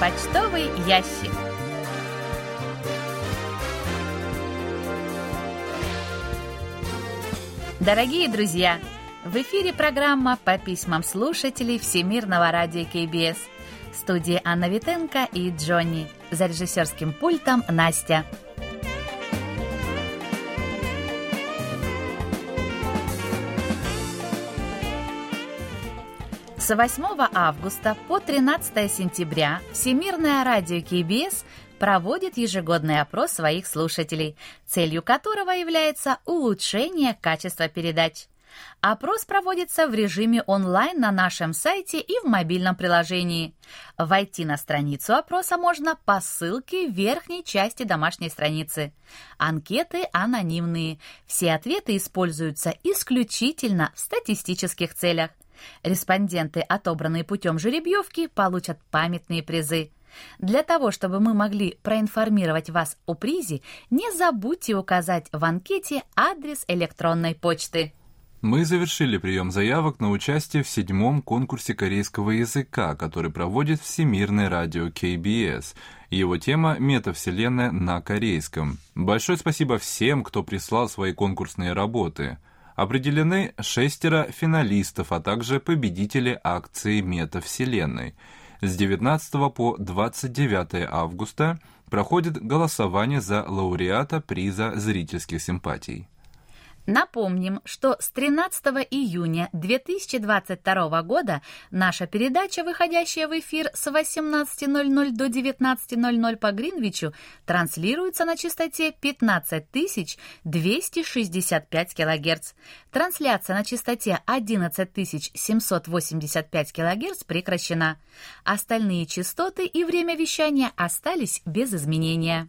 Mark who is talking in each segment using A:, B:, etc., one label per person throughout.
A: почтовый ящик. Дорогие друзья, в эфире программа по письмам слушателей Всемирного радио КБС. В студии Анна Витенко и Джонни. За режиссерским пультом Настя. С 8 августа по 13 сентября Всемирное радио КБС проводит ежегодный опрос своих слушателей, целью которого является улучшение качества передач. Опрос проводится в режиме онлайн на нашем сайте и в мобильном приложении. Войти на страницу опроса можно по ссылке в верхней части домашней страницы. Анкеты анонимные. Все ответы используются исключительно в статистических целях. Респонденты, отобранные путем жеребьевки, получат памятные призы. Для того, чтобы мы могли проинформировать вас о призе, не забудьте указать в анкете адрес электронной почты.
B: Мы завершили прием заявок на участие в седьмом конкурсе корейского языка, который проводит Всемирное радио KBS. Его тема «Метавселенная на корейском». Большое спасибо всем, кто прислал свои конкурсные работы – Определены шестеро финалистов, а также победители акции «Метавселенной». С 19 по 29 августа проходит голосование за лауреата приза зрительских симпатий.
A: Напомним, что с 13 июня 2022 года наша передача, выходящая в эфир с 18.00 до 19.00 по Гринвичу, транслируется на частоте 15265 кГц. Трансляция на частоте 11785 кГц прекращена. Остальные частоты и время вещания остались без изменения.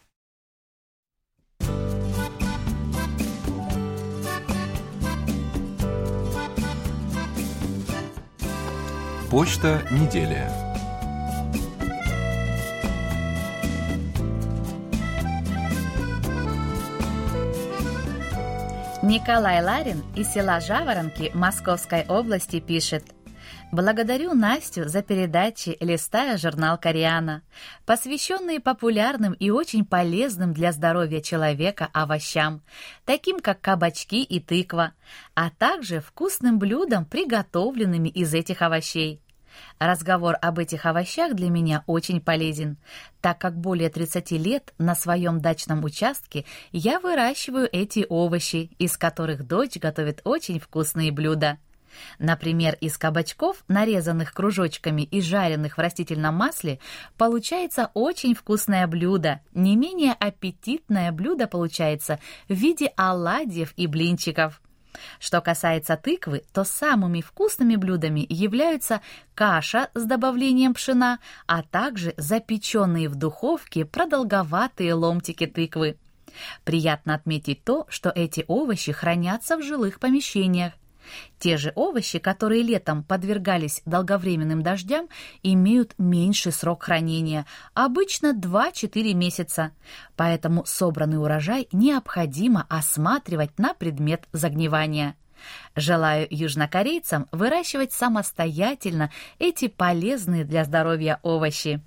B: Почта недели.
A: Николай Ларин из села Жаворонки Московской области пишет – Благодарю Настю за передачи «Листая журнал Кориана», посвященные популярным и очень полезным для здоровья человека овощам, таким как кабачки и тыква, а также вкусным блюдам, приготовленными из этих овощей. Разговор об этих овощах для меня очень полезен, так как более 30 лет на своем дачном участке я выращиваю эти овощи, из которых дочь готовит очень вкусные блюда – Например, из кабачков, нарезанных кружочками и жареных в растительном масле, получается очень вкусное блюдо. Не менее аппетитное блюдо получается в виде оладьев и блинчиков. Что касается тыквы, то самыми вкусными блюдами являются каша с добавлением пшена, а также запеченные в духовке продолговатые ломтики тыквы. Приятно отметить то, что эти овощи хранятся в жилых помещениях. Те же овощи, которые летом подвергались долговременным дождям, имеют меньший срок хранения, обычно 2-4 месяца. Поэтому собранный урожай необходимо осматривать на предмет загнивания. Желаю южнокорейцам выращивать самостоятельно эти полезные для здоровья овощи.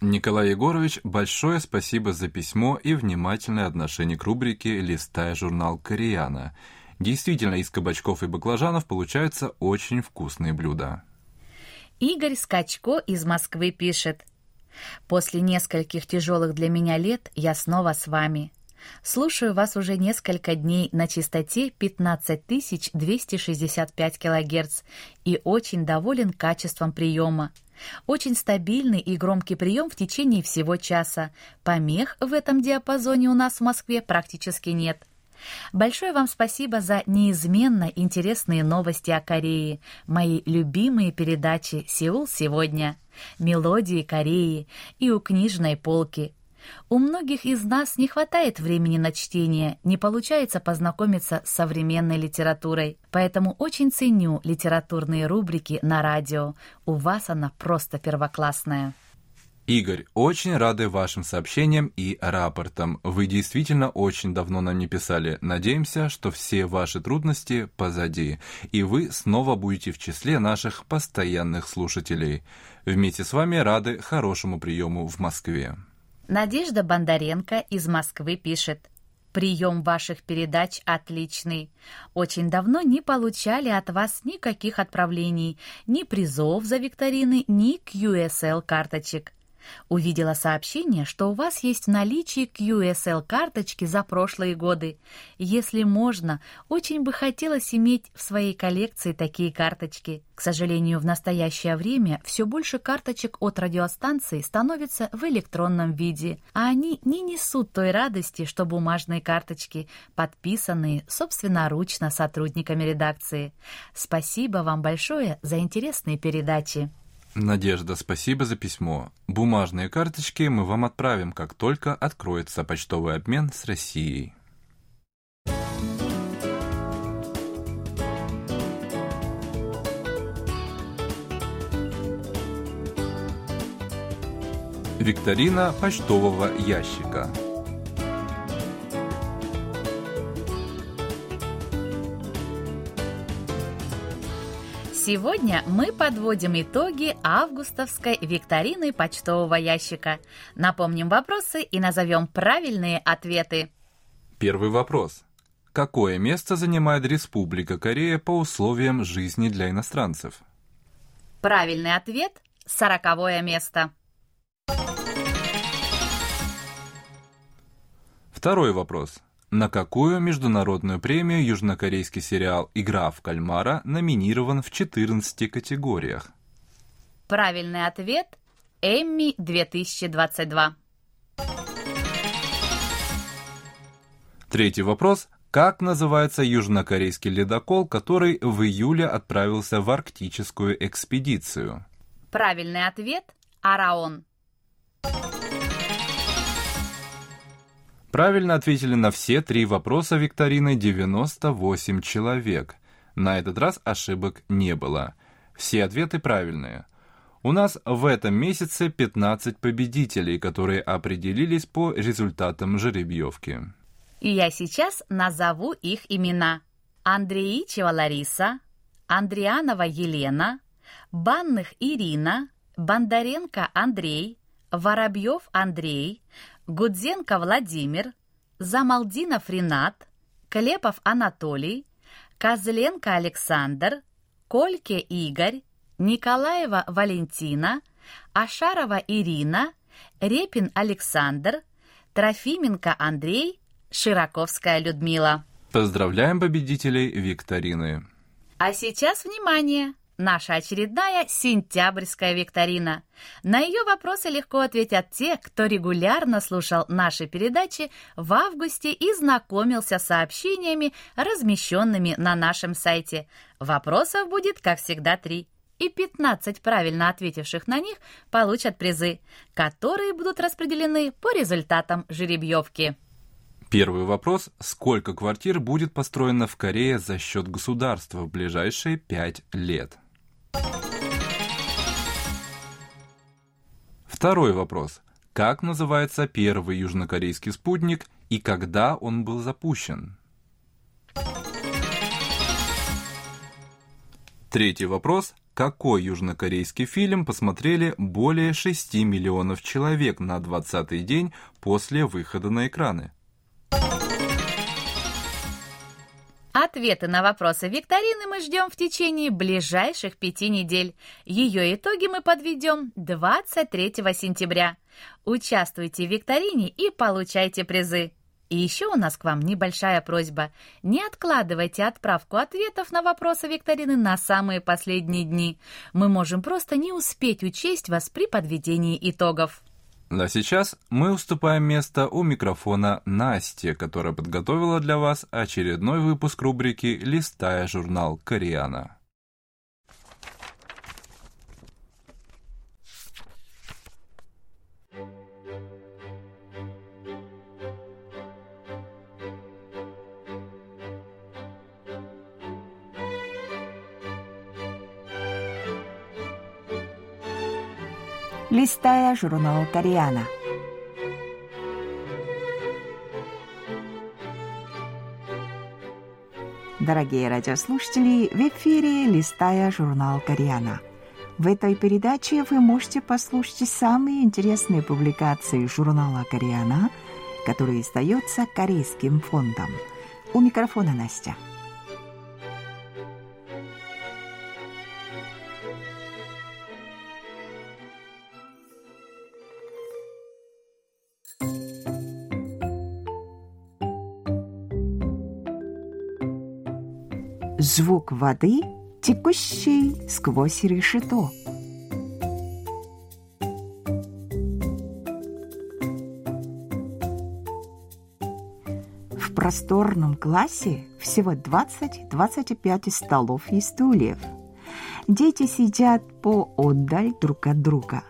B: Николай Егорович, большое спасибо за письмо и внимательное отношение к рубрике «Листая журнал Кореяна». Действительно, из кабачков и баклажанов получаются очень вкусные блюда.
A: Игорь Скачко из Москвы пишет. После нескольких тяжелых для меня лет я снова с вами. Слушаю вас уже несколько дней на частоте 15265 кГц и очень доволен качеством приема. Очень стабильный и громкий прием в течение всего часа. Помех в этом диапазоне у нас в Москве практически нет. Большое вам спасибо за неизменно интересные новости о Корее, мои любимые передачи «Сеул сегодня», «Мелодии Кореи» и «У книжной полки», у многих из нас не хватает времени на чтение, не получается познакомиться с современной литературой, поэтому очень ценю литературные рубрики на радио. У вас она просто первоклассная.
B: Игорь, очень рады вашим сообщениям и рапортам. Вы действительно очень давно нам не писали. Надеемся, что все ваши трудности позади, и вы снова будете в числе наших постоянных слушателей. Вместе с вами рады хорошему приему в Москве.
A: Надежда Бондаренко из Москвы пишет. Прием ваших передач отличный. Очень давно не получали от вас никаких отправлений, ни призов за викторины, ни QSL карточек. Увидела сообщение, что у вас есть в наличии QSL-карточки за прошлые годы. Если можно, очень бы хотелось иметь в своей коллекции такие карточки. К сожалению, в настоящее время все больше карточек от радиостанций становится в электронном виде, а они не несут той радости, что бумажные карточки, подписанные собственноручно сотрудниками редакции. Спасибо вам большое за интересные передачи.
B: Надежда, спасибо за письмо. Бумажные карточки мы вам отправим, как только откроется почтовый обмен с Россией. Викторина почтового ящика.
A: Сегодня мы подводим итоги августовской викторины почтового ящика. Напомним вопросы и назовем правильные ответы.
B: Первый вопрос. Какое место занимает Республика Корея по условиям жизни для иностранцев?
A: Правильный ответ – сороковое место.
B: Второй вопрос. На какую международную премию южнокорейский сериал «Игра в кальмара» номинирован в 14 категориях?
A: Правильный ответ – Эмми 2022.
B: Третий вопрос. Как называется южнокорейский ледокол, который в июле отправился в арктическую экспедицию?
A: Правильный ответ – Араон.
B: Правильно ответили на все три вопроса викторины 98 человек. На этот раз ошибок не было. Все ответы правильные. У нас в этом месяце 15 победителей, которые определились по результатам жеребьевки.
A: Я сейчас назову их имена. Андреичева Лариса, Андрианова Елена, Банных Ирина, Бондаренко Андрей, Воробьев Андрей, Гудзенко Владимир, Замалдинов Ренат, Клепов Анатолий, Козленко Александр, Кольке Игорь, Николаева Валентина, Ашарова Ирина, Репин Александр, Трофименко Андрей, Широковская Людмила.
B: Поздравляем победителей викторины.
A: А сейчас внимание! Наша очередная сентябрьская викторина. На ее вопросы легко ответят те, кто регулярно слушал наши передачи в августе и знакомился с сообщениями, размещенными на нашем сайте. Вопросов будет, как всегда, три. И 15 правильно ответивших на них получат призы, которые будут распределены по результатам жеребьевки.
B: Первый вопрос. Сколько квартир будет построено в Корее за счет государства в ближайшие пять лет? Второй вопрос. Как называется первый южнокорейский спутник и когда он был запущен? Третий вопрос. Какой южнокорейский фильм посмотрели более 6 миллионов человек на 20-й день после выхода на экраны?
A: Ответы на вопросы викторины мы ждем в течение ближайших пяти недель. Ее итоги мы подведем 23 сентября. Участвуйте в викторине и получайте призы. И еще у нас к вам небольшая просьба. Не откладывайте отправку ответов на вопросы викторины на самые последние дни. Мы можем просто не успеть учесть вас при подведении итогов.
B: А сейчас мы уступаем место у микрофона Насте, которая подготовила для вас очередной выпуск рубрики «Листая журнал Кориана».
C: Листая журнал Кориана. Дорогие радиослушатели, в эфире «Листая журнал Кориана». В этой передаче вы можете послушать самые интересные публикации журнала Кориана, который издается Корейским фондом. У микрофона Настя. Звук воды, текущей сквозь решето. В просторном классе всего 20-25 столов и стульев. Дети сидят по отдаль друг от друга.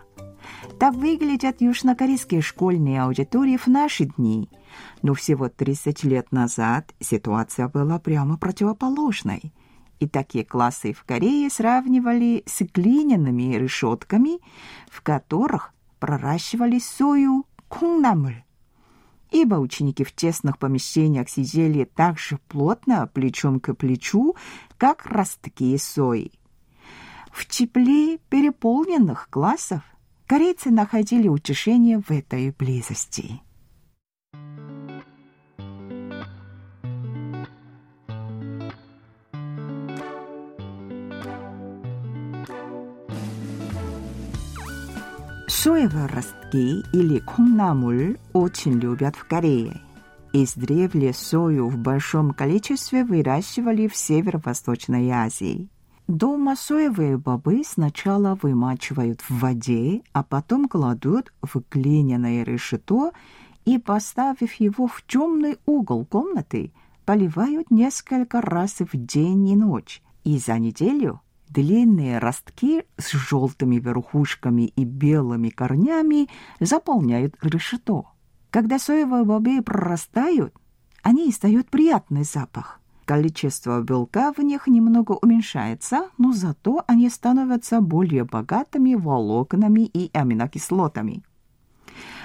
C: Так выглядят южнокорейские школьные аудитории в наши дни – но всего 30 лет назад ситуация была прямо противоположной. И такие классы в Корее сравнивали с глиняными решетками, в которых проращивали сою кунгнамуль. Ибо ученики в тесных помещениях сидели так же плотно, плечом к плечу, как ростки сои. В тепле переполненных классов корейцы находили утешение в этой близости. Соевые ростки или 콩나물 очень любят в Корее. Издревле сою в большом количестве выращивали в Северо-Восточной Азии. Дома соевые бобы сначала вымачивают в воде, а потом кладут в глиняное решето и, поставив его в темный угол комнаты, поливают несколько раз в день и ночь. И за неделю Длинные ростки с желтыми верхушками и белыми корнями заполняют решето. Когда соевые бобы прорастают, они издают приятный запах. Количество белка в них немного уменьшается, но зато они становятся более богатыми волокнами и аминокислотами.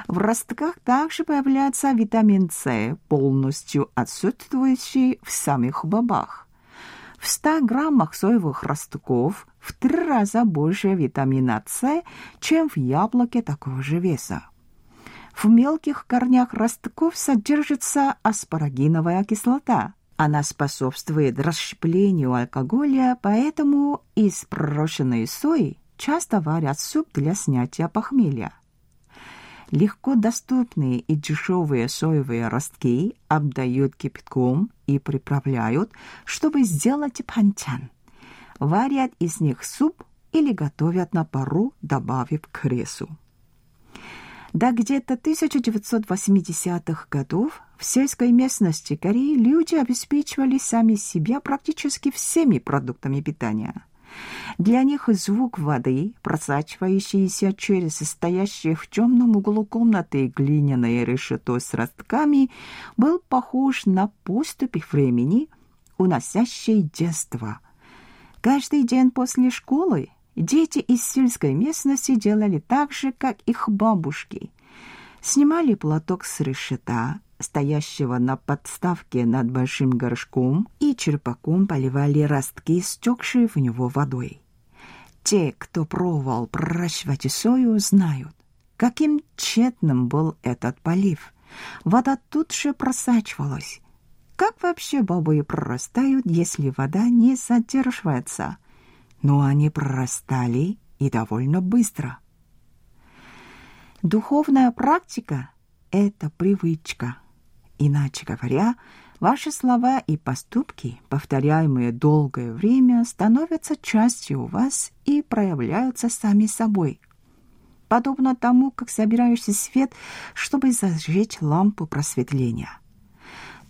C: В ростках также появляется витамин С, полностью отсутствующий в самих бобах. В 100 граммах соевых ростков в три раза больше витамина С, чем в яблоке такого же веса. В мелких корнях ростков содержится аспарагиновая кислота. Она способствует расщеплению алкоголя, поэтому из пророщенной сои часто варят суп для снятия похмелья. Легко доступные и дешевые соевые ростки обдают кипятком и приправляют, чтобы сделать панчан. Варят из них суп или готовят на пару, добавив кресу. До где-то 1980-х годов в сельской местности Кореи люди обеспечивали сами себя практически всеми продуктами питания – для них звук воды, просачивающийся через стоящее в темном углу комнаты глиняное решето с ростками, был похож на поступь времени, уносящей детство. Каждый день после школы дети из сельской местности делали так же, как их бабушки. Снимали платок с решета, стоящего на подставке над большим горшком, и черпаком поливали ростки, стекшие в него водой. Те, кто пробовал проращивать сою, знают, каким тщетным был этот полив. Вода тут же просачивалась. Как вообще бобы прорастают, если вода не задерживается? Но они прорастали и довольно быстро. Духовная практика – это привычка. Иначе говоря, ваши слова и поступки, повторяемые долгое время, становятся частью вас и проявляются сами собой. Подобно тому, как собираешься свет, чтобы зажечь лампу просветления.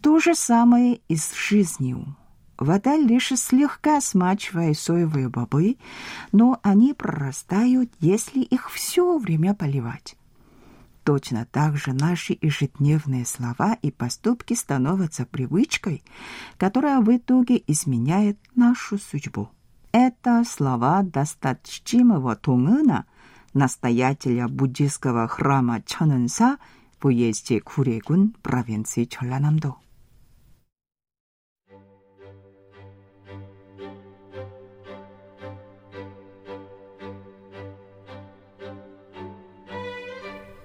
C: То же самое и с жизнью. Вода лишь слегка смачивает соевые бобы, но они прорастают, если их все время поливать. Точно так же наши ежедневные слова и поступки становятся привычкой, которая в итоге изменяет нашу судьбу. Это слова досточтимого Тунгына, настоятеля буддийского храма Чон은са в уезде Курегун провинции Чоланам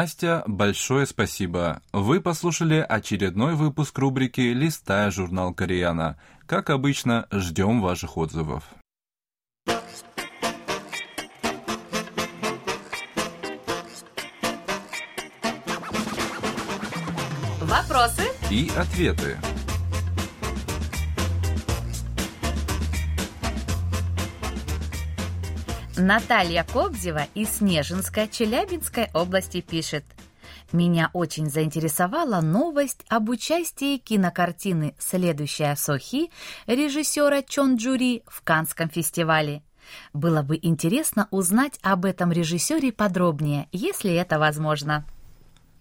B: Настя, большое спасибо. Вы послушали очередной выпуск рубрики «Листая журнал Кореяна». Как обычно, ждем ваших отзывов.
A: Вопросы?
B: И ответы.
A: Наталья Кобзева из Снежинской Челябинской области пишет. Меня очень заинтересовала новость об участии кинокартины «Следующая Сохи» режиссера Чон Джури в Канском фестивале. Было бы интересно узнать об этом режиссере подробнее, если это возможно.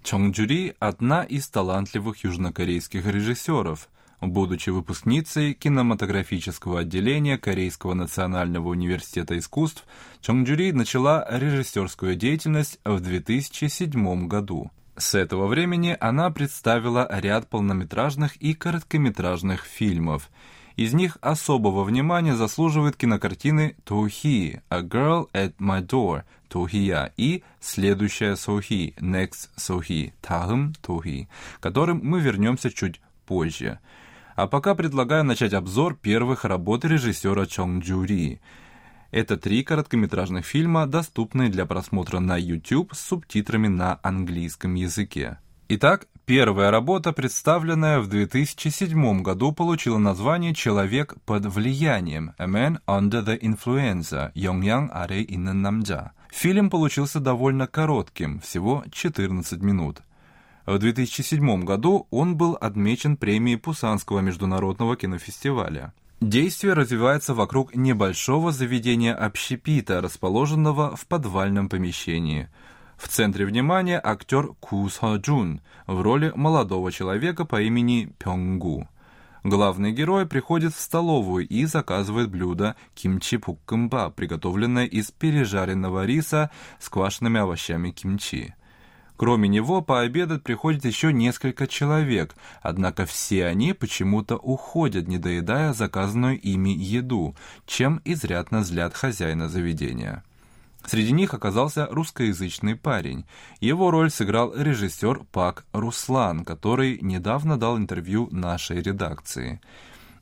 B: Чон Джури – одна из талантливых южнокорейских режиссеров – Будучи выпускницей кинематографического отделения Корейского национального университета искусств, Чонгджури начала режиссерскую деятельность в 2007 году. С этого времени она представила ряд полнометражных и короткометражных фильмов. Из них особого внимания заслуживают кинокартины «Тухи» «A Girl at My Door» Тухия и «Следующая Сохи» «Next Сохи» «Тахым Тухи», к которым мы вернемся чуть позже. А пока предлагаю начать обзор первых работ режиссера Чонг Джури. Это три короткометражных фильма, доступные для просмотра на YouTube с субтитрами на английском языке. Итак, первая работа, представленная в 2007 году, получила название «Человек под влиянием» «A Man Under the Influenza» Йонgyang Аре Иннамджа. Фильм получился довольно коротким, всего 14 минут. В 2007 году он был отмечен премией Пусанского международного кинофестиваля. Действие развивается вокруг небольшого заведения общепита, расположенного в подвальном помещении. В центре внимания актер Ку Со Джун в роли молодого человека по имени Пёнгу. Главный герой приходит в столовую и заказывает блюдо кимчи пуккымба, приготовленное из пережаренного риса с квашенными овощами кимчи. Кроме него пообедать приходит еще несколько человек, однако все они почему-то уходят, не доедая заказанную ими еду, чем изрядно злят хозяина заведения. Среди них оказался русскоязычный парень. Его роль сыграл режиссер Пак Руслан, который недавно дал интервью нашей редакции.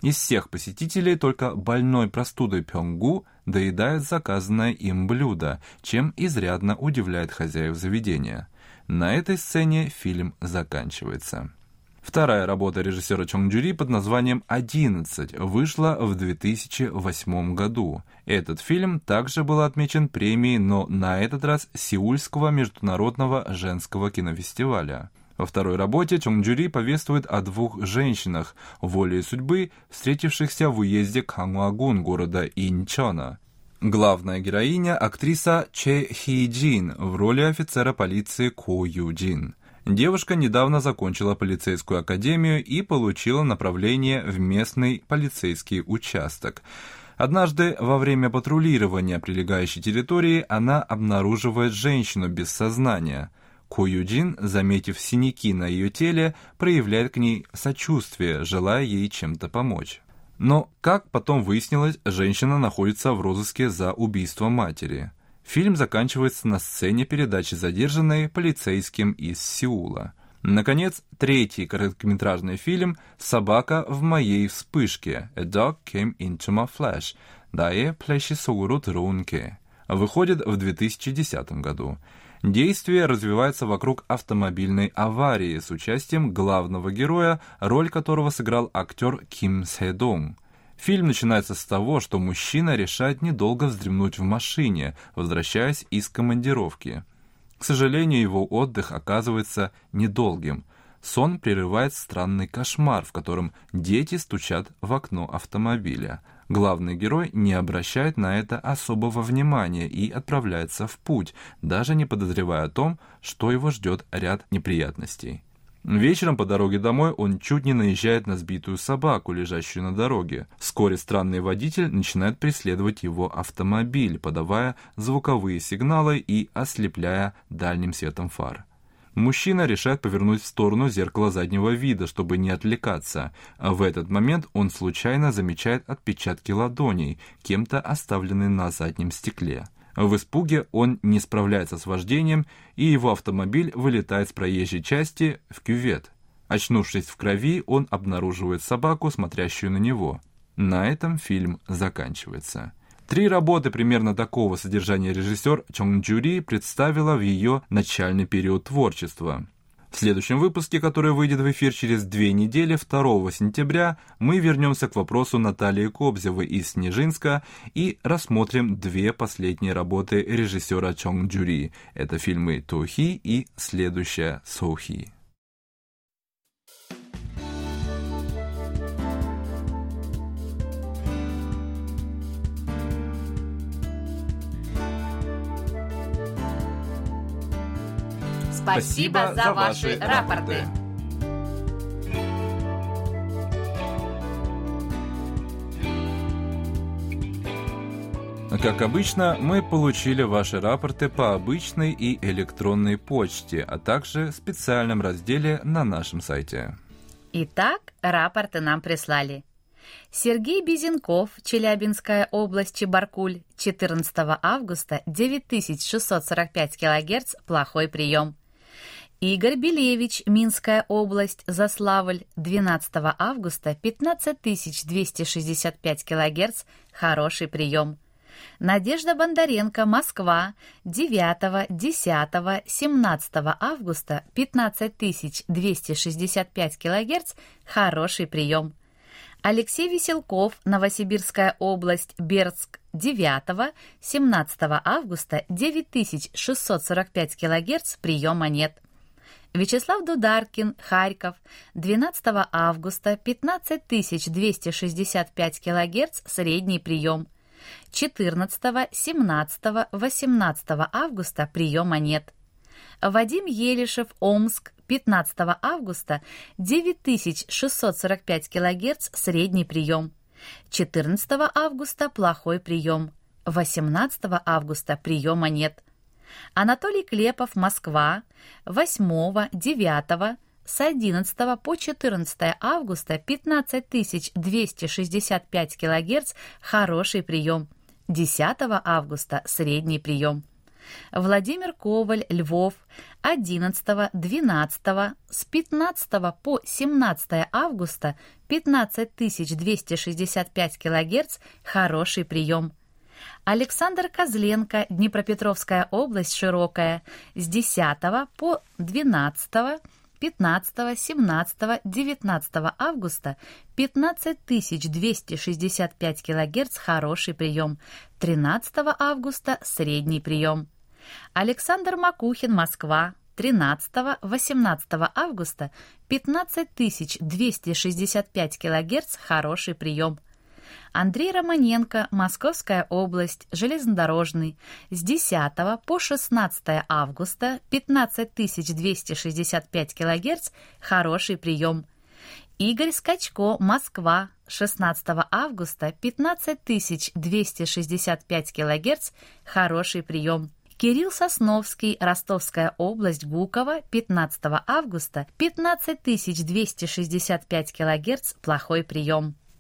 B: Из всех посетителей только больной простудой Пёнгу доедает заказанное им блюдо, чем изрядно удивляет хозяев заведения. На этой сцене фильм заканчивается. Вторая работа режиссера Чонг Джури под названием «11» вышла в 2008 году. Этот фильм также был отмечен премией, но на этот раз Сеульского международного женского кинофестиваля. Во второй работе Чонг Джури повествует о двух женщинах, волей судьбы, встретившихся в уезде Кангуагун города Инчона. Главная героиня – актриса Че Хи Джин в роли офицера полиции Ко Ю Джин. Девушка недавно закончила полицейскую академию и получила направление в местный полицейский участок. Однажды во время патрулирования прилегающей территории она обнаруживает женщину без сознания. Ко Юджин, заметив синяки на ее теле, проявляет к ней сочувствие, желая ей чем-то помочь. Но, как потом выяснилось, женщина находится в розыске за убийство матери. Фильм заканчивается на сцене передачи задержанной полицейским из Сеула. Наконец, третий короткометражный фильм «Собака в моей вспышке» «A dog came into my flash» «Дае плещи сугурут рунки» выходит в 2010 году. Действие развивается вокруг автомобильной аварии с участием главного героя, роль которого сыграл актер Ким Седонг. Фильм начинается с того, что мужчина решает недолго вздремнуть в машине, возвращаясь из командировки. К сожалению, его отдых оказывается недолгим. Сон прерывает странный кошмар, в котором дети стучат в окно автомобиля. Главный герой не обращает на это особого внимания и отправляется в путь, даже не подозревая о том, что его ждет ряд неприятностей. Вечером по дороге домой он чуть не наезжает на сбитую собаку, лежащую на дороге. Вскоре странный водитель начинает преследовать его автомобиль, подавая звуковые сигналы и ослепляя дальним светом фар. Мужчина решает повернуть в сторону зеркала заднего вида, чтобы не отвлекаться. А в этот момент он случайно замечает отпечатки ладоней, кем-то оставленные на заднем стекле. В испуге он не справляется с вождением, и его автомобиль вылетает с проезжей части в кювет. Очнувшись в крови, он обнаруживает собаку, смотрящую на него. На этом фильм заканчивается. Три работы примерно такого содержания режиссер Чонг Джури представила в ее начальный период творчества. В следующем выпуске, который выйдет в эфир через две недели, 2 сентября, мы вернемся к вопросу Натальи Кобзевой из Снежинска и рассмотрим две последние работы режиссера Чонг Джури. Это фильмы «Тухи» и «Следующая Соухи».
A: Спасибо за ваши рапорты.
B: Как обычно, мы получили ваши рапорты по обычной и электронной почте, а также в специальном разделе на нашем сайте.
A: Итак, рапорты нам прислали. Сергей Безенков, Челябинская область, Чебаркуль, 14 августа, 9645 кГц, плохой прием. Игорь Белевич, Минская область, Заславль, 12 августа, 15265 кГц, хороший прием. Надежда Бондаренко, Москва, 9, 10, 17 августа, 15265 кГц, хороший прием. Алексей Веселков, Новосибирская область, Бердск, 9, 17 августа, 9645 кГц, приема нет. Вячеслав Дударкин, Харьков, 12 августа, 15265 кГц, средний прием. 14, 17, 18 августа приема нет. Вадим Елишев, Омск, 15 августа, 9645 кГц, средний прием. 14 августа плохой прием. 18 августа приема нет. Анатолий Клепов, Москва, 8, 9, с 11 по 14 августа 15265 кГц – хороший прием. 10 августа – средний прием. Владимир Коваль, Львов, 11, 12, с 15 по 17 августа 15265 кГц – хороший прием. Александр Козленко, Днепропетровская область, Широкая, с 10 по 12, 15, 17, 19 августа 15265 кГц хороший прием, 13 августа средний прием. Александр Макухин, Москва, 13-18 августа 15265 кГц хороший прием. Андрей Романенко, Московская область, железнодорожный, с 10 по 16 августа 15265 кГц, хороший прием. Игорь Скачко, Москва, 16 августа 15265 кГц, хороший прием. Кирилл Сосновский, Ростовская область, Гуково, 15 августа, 15265 кГц, плохой прием.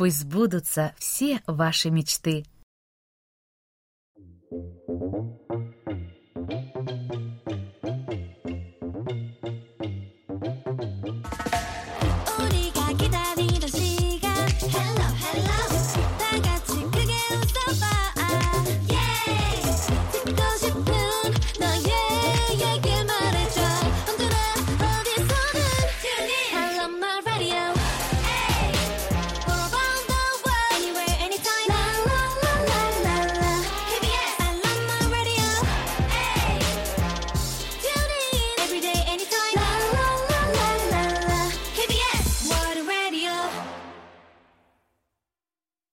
A: Пусть сбудутся все ваши мечты. Thank you.